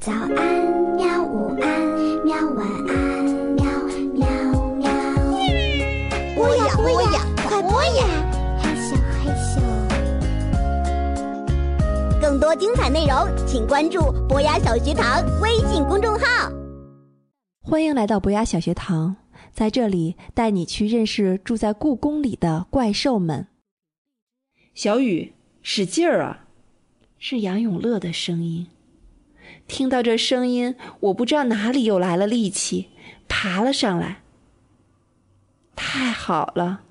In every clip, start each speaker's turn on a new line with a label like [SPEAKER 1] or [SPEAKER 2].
[SPEAKER 1] 早安，喵！午安，喵！晚安，喵喵喵。
[SPEAKER 2] 播呀播呀，快播呀！
[SPEAKER 1] 害羞害羞。
[SPEAKER 2] 更多精彩内容，请关注博雅小学堂微信公众号。
[SPEAKER 3] 欢迎来到博雅小学堂，在这里带你去认识住在故宫里的怪兽们。
[SPEAKER 4] 小雨，使劲儿啊！
[SPEAKER 3] 是杨永乐的声音。听到这声音，我不知道哪里又来了力气，爬了上来。太好了！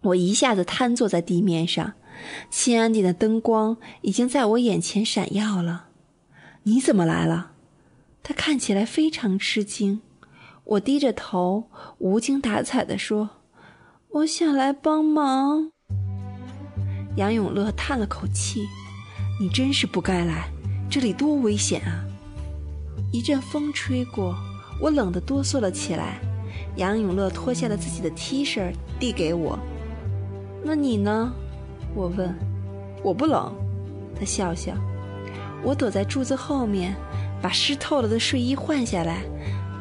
[SPEAKER 3] 我一下子瘫坐在地面上，新安殿的灯光已经在我眼前闪耀了。你怎么来了？他看起来非常吃惊。我低着头，无精打采地说：“我想来帮忙。”杨永乐叹了口气：“你真是不该来。”这里多危险啊！一阵风吹过，我冷得哆嗦了起来。杨永乐脱下了自己的 T 恤，递给我。那你呢？我问。我不冷。他笑笑。我躲在柱子后面，把湿透了的睡衣换下来。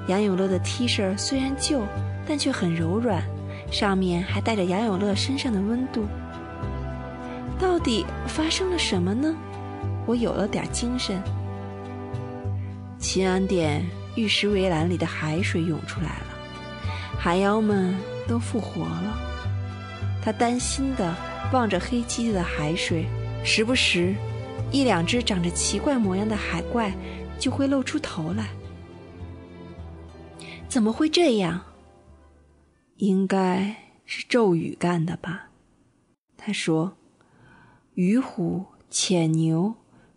[SPEAKER 3] 杨永乐的 T 恤虽然旧，但却很柔软，上面还带着杨永乐身上的温度。到底发生了什么呢？我有了点精神。秦安殿玉石围栏里的海水涌出来了，海妖们都复活了。他担心的望着黑漆漆的海水，时不时，一两只长着奇怪模样的海怪就会露出头来。怎么会这样？应该是咒语干的吧？他说：“鱼虎浅牛。”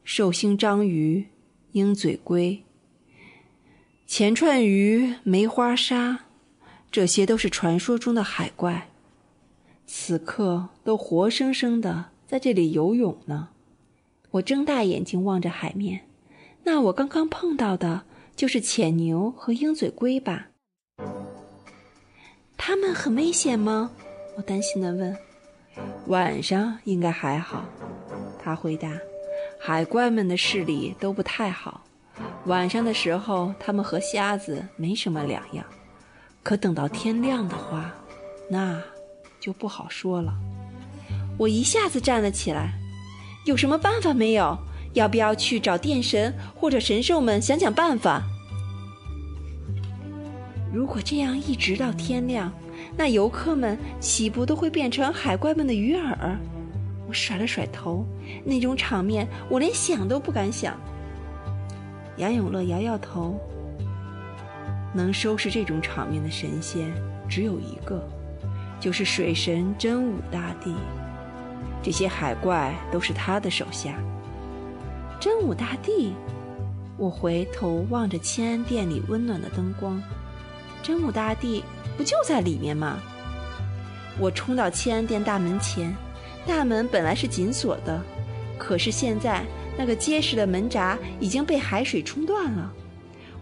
[SPEAKER 3] 寿星章鱼、鹰嘴龟、钱串鱼、梅花鲨，这些都是传说中的海怪，此刻都活生生的在这里游泳呢。我睁大眼睛望着海面，那我刚刚碰到的就是浅牛和鹰嘴龟吧？他们很危险吗？我担心的问。晚上应该还好，他回答。海怪们的视力都不太好，晚上的时候他们和瞎子没什么两样。可等到天亮的话，那就不好说了。我一下子站了起来，有什么办法没有？要不要去找电神或者神兽们想想办法？如果这样一直到天亮，那游客们岂不都会变成海怪们的鱼饵？我甩了甩头，那种场面我连想都不敢想。杨永乐摇摇头，能收拾这种场面的神仙只有一个，就是水神真武大帝。这些海怪都是他的手下。真武大帝，我回头望着千安殿里温暖的灯光，真武大帝不就在里面吗？我冲到千安殿大门前。大门本来是紧锁的，可是现在那个结实的门闸已经被海水冲断了。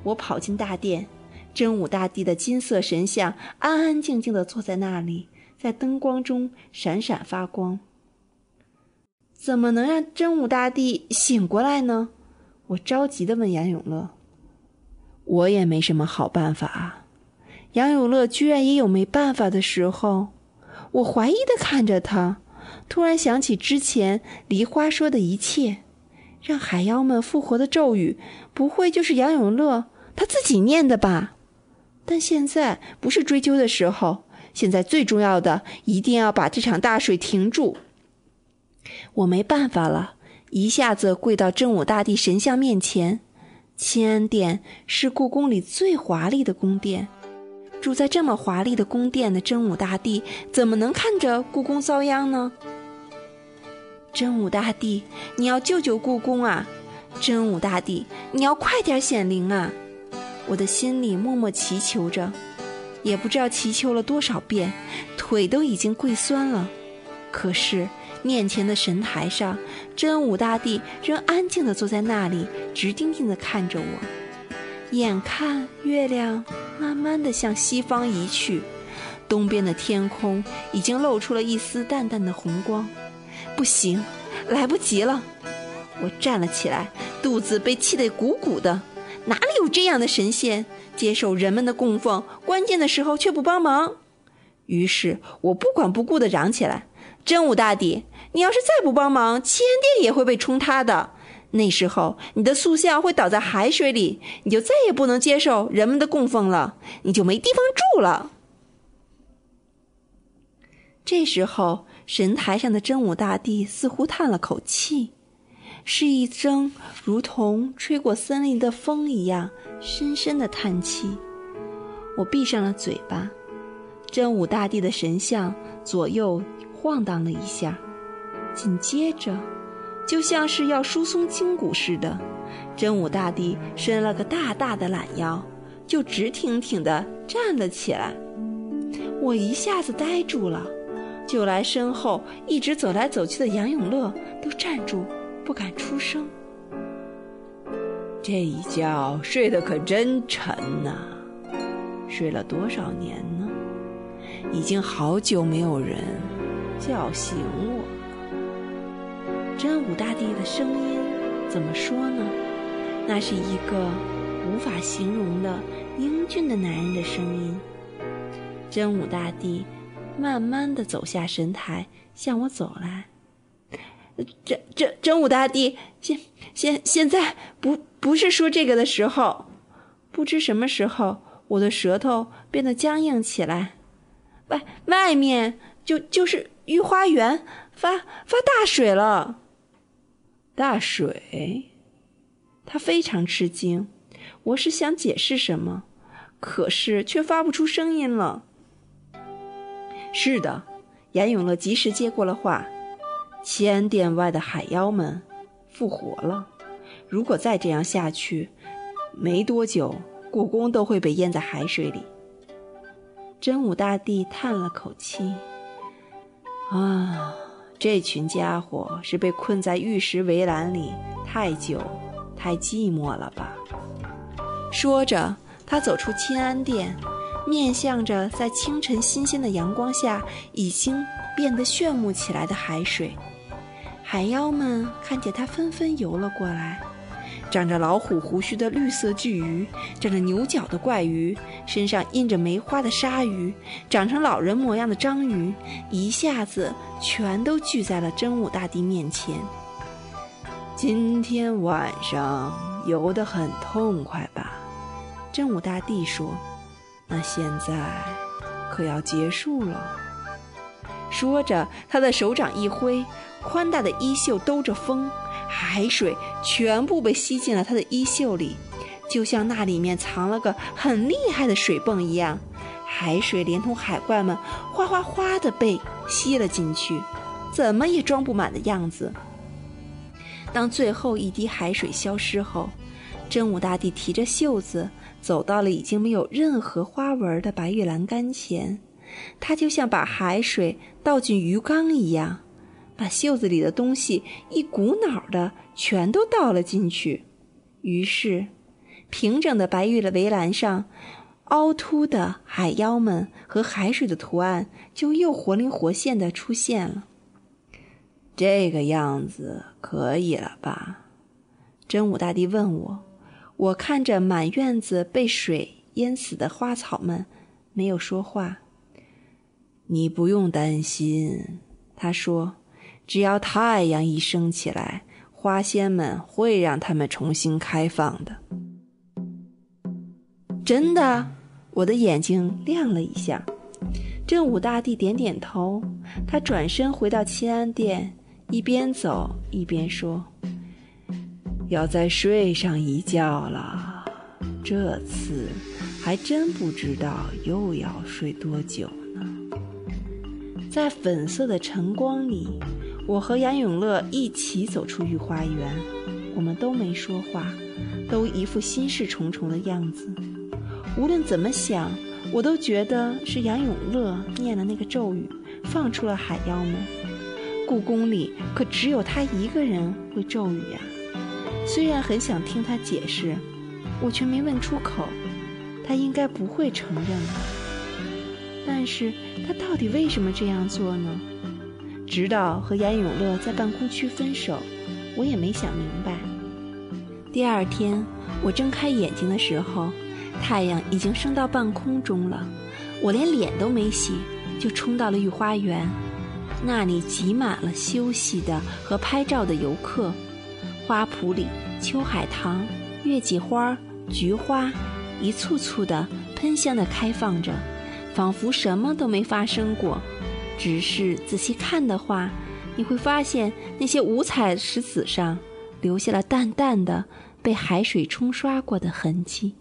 [SPEAKER 3] 我跑进大殿，真武大帝的金色神像安安静静地坐在那里，在灯光中闪闪发光。怎么能让真武大帝醒过来呢？我着急地问杨永乐。我也没什么好办法。杨永乐居然也有没办法的时候。我怀疑地看着他。突然想起之前梨花说的一切，让海妖们复活的咒语，不会就是杨永乐他自己念的吧？但现在不是追究的时候，现在最重要的一定要把这场大水停住。我没办法了，一下子跪到真武大帝神像面前。清安殿是故宫里最华丽的宫殿。住在这么华丽的宫殿的真武大帝，怎么能看着故宫遭殃呢？真武大帝，你要救救故宫啊！真武大帝，你要快点显灵啊！我的心里默默祈求着，也不知道祈求了多少遍，腿都已经跪酸了。可是面前的神台上，真武大帝仍安静地坐在那里，直盯盯地看着我。眼看月亮慢慢的向西方移去，东边的天空已经露出了一丝淡淡的红光。不行，来不及了！我站了起来，肚子被气得鼓鼓的。哪里有这样的神仙接受人们的供奉，关键的时候却不帮忙？于是我不管不顾地嚷起来：“真武大帝，你要是再不帮忙，千殿也会被冲塌的。那时候你的塑像会倒在海水里，你就再也不能接受人们的供奉了，你就没地方住了。”这时候，神台上的真武大帝似乎叹了口气。是一声如同吹过森林的风一样深深的叹气。我闭上了嘴巴。真武大帝的神像左右晃荡了一下，紧接着，就像是要疏松筋骨似的，真武大帝伸了个大大的懒腰，就直挺挺地站了起来。我一下子呆住了，就来身后一直走来走去的杨永乐都站住。不敢出声。
[SPEAKER 4] 这一觉睡得可真沉呐，睡了多少年呢？已经好久没有人叫醒我。
[SPEAKER 3] 真武大帝的声音怎么说呢？那是一个无法形容的英俊的男人的声音。真武大帝慢慢的走下神台，向我走来。真真真武大帝，现现现在不不是说这个的时候。不知什么时候，我的舌头变得僵硬起来。外外面就就是御花园发发大水了。
[SPEAKER 4] 大水？
[SPEAKER 3] 他非常吃惊。我是想解释什么，可是却发不出声音了。是的，严永乐及时接过了话。千殿外的海妖们复活了。如果再这样下去，没多久，故宫都会被淹在海水里。真武大帝叹了口气：“啊，这群家伙是被困在玉石围栏里太久、太寂寞了吧？”说着，他走出清安殿，面向着在清晨新鲜的阳光下已经变得炫目起来的海水。海妖们看见他，纷纷游了过来。长着老虎胡须的绿色巨鱼，长着牛角的怪鱼，身上印着梅花的鲨鱼，长成老人模样的章鱼，一下子全都聚在了真武大帝面前。
[SPEAKER 4] 今天晚上游得很痛快吧？
[SPEAKER 3] 真武大帝说：“
[SPEAKER 4] 那现在可要结束了。”
[SPEAKER 3] 说着，他的手掌一挥。宽大的衣袖兜着风，海水全部被吸进了他的衣袖里，就像那里面藏了个很厉害的水泵一样。海水连同海怪们哗哗哗地被吸了进去，怎么也装不满的样子。当最后一滴海水消失后，真武大帝提着袖子走到了已经没有任何花纹的白玉栏杆前，他就像把海水倒进鱼缸一样。把袖子里的东西一股脑的全都倒了进去，于是，平整的白玉的围栏上，凹凸的海妖们和海水的图案就又活灵活现的出现了。
[SPEAKER 4] 这个样子可以了吧？
[SPEAKER 3] 真武大帝问我。我看着满院子被水淹死的花草们，没有说话。
[SPEAKER 4] 你不用担心，他说。只要太阳一升起来，花仙们会让它们重新开放的。
[SPEAKER 3] 真的，我的眼睛亮了一下。真武大帝点点头，他转身回到清安殿，一边走一边说：“
[SPEAKER 4] 要再睡上一觉了，这次还真不知道又要睡多久呢。”
[SPEAKER 3] 在粉色的晨光里。我和杨永乐一起走出御花园，我们都没说话，都一副心事重重的样子。无论怎么想，我都觉得是杨永乐念了那个咒语，放出了海妖们。故宫里可只有他一个人会咒语呀。虽然很想听他解释，我却没问出口。他应该不会承认的。但是他到底为什么这样做呢？直到和严永乐在办公区分手，我也没想明白。第二天，我睁开眼睛的时候，太阳已经升到半空中了。我连脸都没洗，就冲到了御花园。那里挤满了休息的和拍照的游客。花圃里，秋海棠、月季花、菊花，一簇簇的喷香的开放着，仿佛什么都没发生过。只是仔细看的话，你会发现那些五彩石子上留下了淡淡的被海水冲刷过的痕迹。